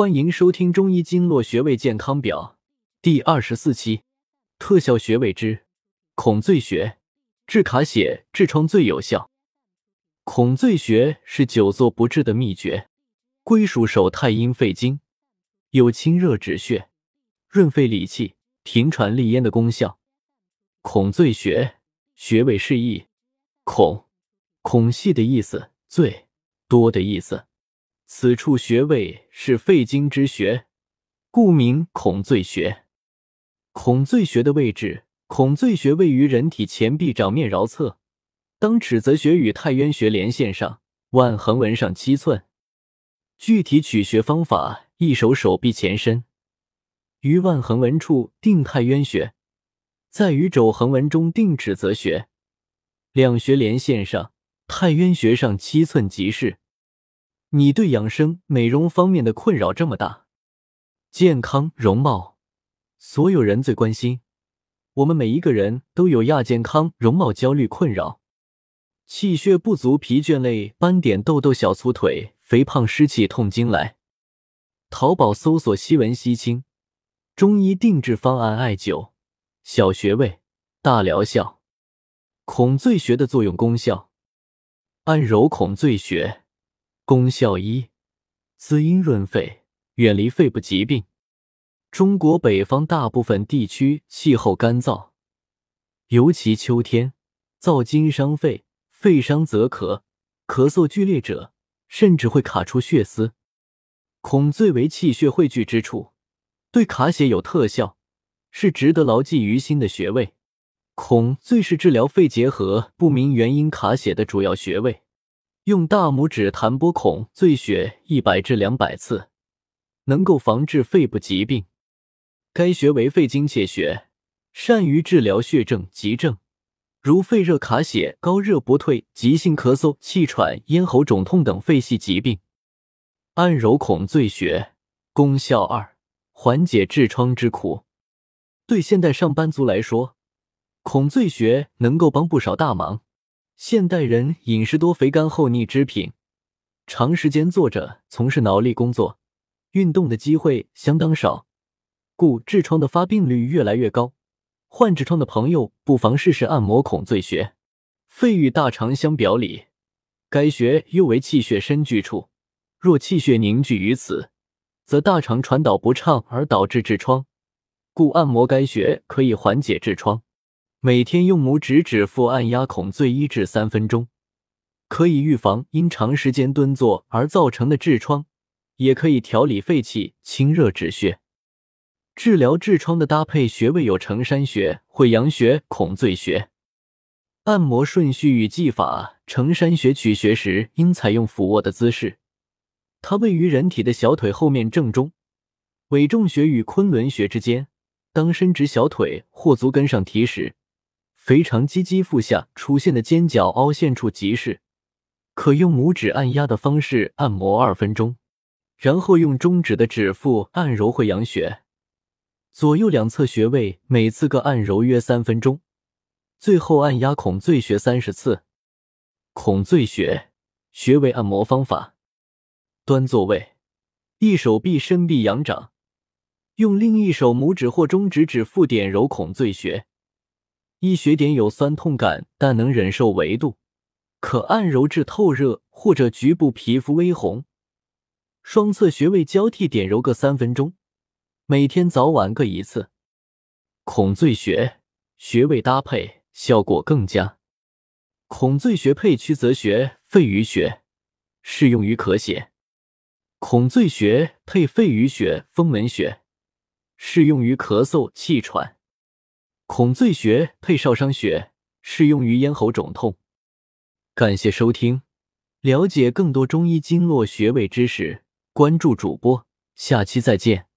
欢迎收听《中医经络穴位健康表》第二十四期，特效穴位之孔最穴，治卡血、痔疮最有效。孔最穴是久坐不治的秘诀，归属手太阴肺经，有清热止血、润肺理气、平喘利咽的功效。孔最穴穴位释义：孔，孔隙的意思；最，多的意思。此处穴位是肺经之穴，故名孔最穴。孔最穴的位置，孔最穴位于人体前臂掌面桡侧，当尺泽穴与太渊穴连线上，腕横纹上七寸。具体取穴方法：一手手臂前伸，于腕横纹处定太渊穴，在于肘横纹中定尺泽穴，两穴连线上，太渊穴上七寸即是。你对养生美容方面的困扰这么大，健康容貌，所有人最关心。我们每一个人都有亚健康、容貌焦虑困扰，气血不足、疲倦类、斑点、痘痘、小粗腿、肥胖、湿气、痛经来。淘宝搜索“西文西青”，中医定制方案，艾灸小穴位，大疗效。孔最穴的作用功效，按揉孔最穴。功效一：滋阴润肺，远离肺部疾病。中国北方大部分地区气候干燥，尤其秋天，燥金伤肺，肺伤则咳，咳嗽剧烈者甚至会卡出血丝。孔最为气血汇聚之处，对卡血有特效，是值得牢记于心的穴位。孔最是治疗肺结核不明原因卡血的主要穴位。用大拇指弹拨孔最穴一百至两百次，能够防治肺部疾病。该穴为肺经切穴，善于治疗血症急症，如肺热卡血、高热不退、急性咳嗽、气喘、咽喉肿痛等肺系疾病。按揉孔最穴，功效二：缓解痔疮之苦。对现代上班族来说，孔最穴能够帮不少大忙。现代人饮食多肥甘厚腻之品，长时间坐着从事脑力工作，运动的机会相当少，故痔疮的发病率越来越高。患痔疮的朋友不妨试试按摩孔最穴。肺与大肠相表里，该穴又为气血深聚处，若气血凝聚于此，则大肠传导不畅而导致痔疮，故按摩该穴可以缓解痔疮。每天用拇指指腹按压孔最一至三分钟，可以预防因长时间蹲坐而造成的痔疮，也可以调理肺气、清热止血。治疗痔疮的搭配穴位有承山穴、会阳穴、孔最穴。按摩顺序与技法：承山穴取穴时应采用俯卧的姿势，它位于人体的小腿后面正中，委中穴与昆仑穴之间。当伸直小腿或足跟上提时。肥肠肌肌腹下出现的尖角凹陷处即是，可用拇指按压的方式按摩二分钟，然后用中指的指腹按揉会阳穴，左右两侧穴位每次各按揉约三分钟，最后按压孔最穴三十次。孔最穴穴位按摩方法：端坐位，一手臂伸臂仰掌，用另一手拇指或中指指腹点揉孔最穴。一穴点有酸痛感，但能忍受维度，可按揉至透热或者局部皮肤微红。双侧穴位交替点揉个三分钟，每天早晚各一次。孔最穴穴位搭配效果更佳。孔最穴配曲泽穴、肺俞穴，适用于咳血。孔最穴配肺俞穴、风门穴，适用于咳嗽、气喘。孔最穴配少商穴，适用于咽喉肿痛。感谢收听，了解更多中医经络穴位知识，关注主播，下期再见。